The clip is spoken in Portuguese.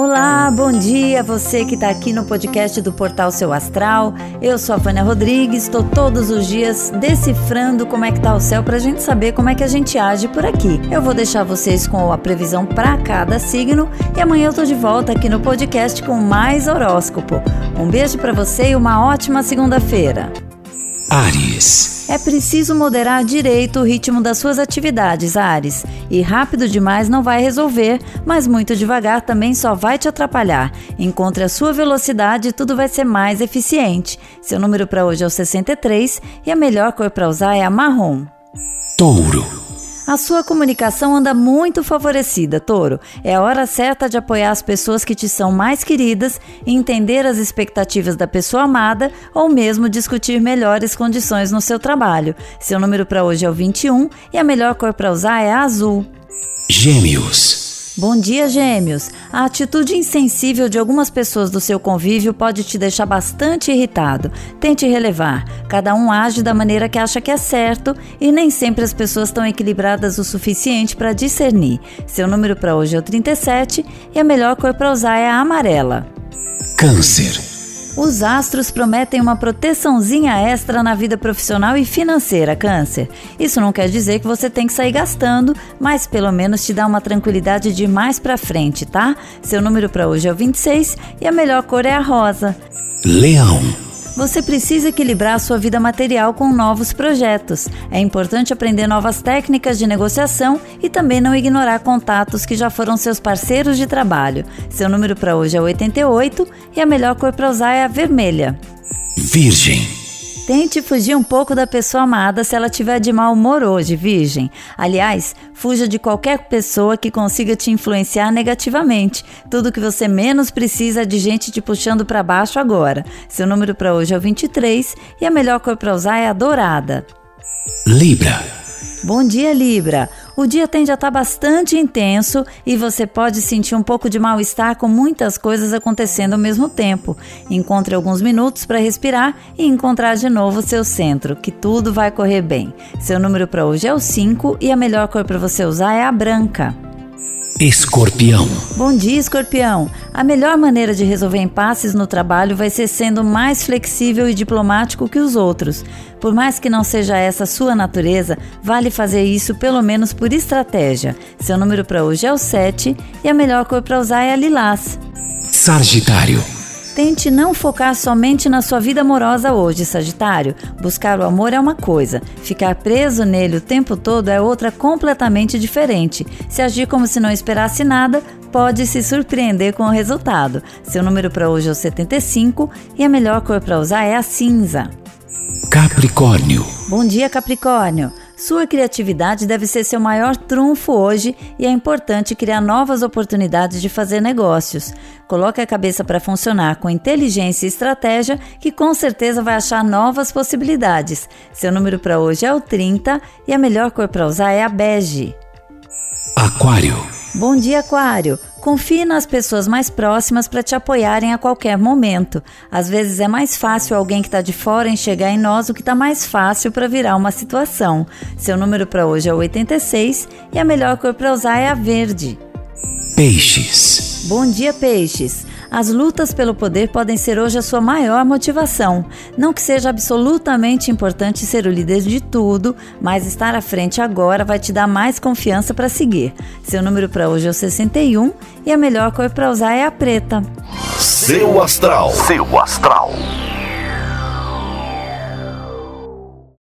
Olá, bom dia você que está aqui no podcast do Portal Seu Astral. Eu sou a Vânia Rodrigues, estou todos os dias decifrando como é que tá o céu para a gente saber como é que a gente age por aqui. Eu vou deixar vocês com a previsão para cada signo e amanhã eu tô de volta aqui no podcast com mais horóscopo. Um beijo para você e uma ótima segunda-feira. Ares. É preciso moderar direito o ritmo das suas atividades, Ares. E rápido demais não vai resolver, mas muito devagar também só vai te atrapalhar. Encontre a sua velocidade e tudo vai ser mais eficiente. Seu número para hoje é o 63 e a melhor cor para usar é a marrom. Touro. A sua comunicação anda muito favorecida, Touro. É a hora certa de apoiar as pessoas que te são mais queridas, entender as expectativas da pessoa amada ou mesmo discutir melhores condições no seu trabalho. Seu número para hoje é o 21 e a melhor cor para usar é a azul. Gêmeos. Bom dia, Gêmeos! A atitude insensível de algumas pessoas do seu convívio pode te deixar bastante irritado. Tente relevar. Cada um age da maneira que acha que é certo e nem sempre as pessoas estão equilibradas o suficiente para discernir. Seu número para hoje é o 37 e a melhor cor para usar é a amarela. Câncer. Os astros prometem uma proteçãozinha extra na vida profissional e financeira, Câncer. Isso não quer dizer que você tem que sair gastando, mas pelo menos te dá uma tranquilidade de mais para frente, tá? Seu número para hoje é o 26 e a melhor cor é a rosa. Leão. Você precisa equilibrar sua vida material com novos projetos. É importante aprender novas técnicas de negociação e também não ignorar contatos que já foram seus parceiros de trabalho. Seu número para hoje é 88 e a melhor cor para usar é a vermelha. Virgem. Tente fugir um pouco da pessoa amada se ela tiver de mau humor hoje, Virgem. Aliás, fuja de qualquer pessoa que consiga te influenciar negativamente. Tudo que você menos precisa é de gente te puxando para baixo agora. Seu número para hoje é o 23 e a melhor cor para usar é a dourada. Libra. Bom dia, Libra. O dia tende a estar bastante intenso e você pode sentir um pouco de mal-estar com muitas coisas acontecendo ao mesmo tempo. Encontre alguns minutos para respirar e encontrar de novo o seu centro, que tudo vai correr bem. Seu número para hoje é o 5 e a melhor cor para você usar é a branca. Escorpião. Bom dia, Escorpião. A melhor maneira de resolver impasses no trabalho vai ser sendo mais flexível e diplomático que os outros. Por mais que não seja essa sua natureza, vale fazer isso pelo menos por estratégia. Seu número para hoje é o 7 e a melhor cor para usar é a lilás. Sagitário. Tente não focar somente na sua vida amorosa hoje, Sagitário. Buscar o amor é uma coisa, ficar preso nele o tempo todo é outra completamente diferente. Se agir como se não esperasse nada, pode se surpreender com o resultado. Seu número para hoje é o 75 e a melhor cor para usar é a cinza. Capricórnio. Bom dia, Capricórnio. Sua criatividade deve ser seu maior trunfo hoje e é importante criar novas oportunidades de fazer negócios. Coloque a cabeça para funcionar com inteligência e estratégia, que com certeza vai achar novas possibilidades. Seu número para hoje é o 30 e a melhor cor para usar é a bege. Aquário. Bom dia, Aquário. Confie nas pessoas mais próximas para te apoiarem a qualquer momento. Às vezes é mais fácil alguém que está de fora enxergar em nós o que está mais fácil para virar uma situação. Seu número para hoje é 86 e a melhor cor para usar é a verde. Peixes. Bom dia, peixes. As lutas pelo poder podem ser hoje a sua maior motivação. Não que seja absolutamente importante ser o líder de tudo, mas estar à frente agora vai te dar mais confiança para seguir. Seu número para hoje é o 61 e a melhor cor para usar é a preta. Seu astral. Seu astral.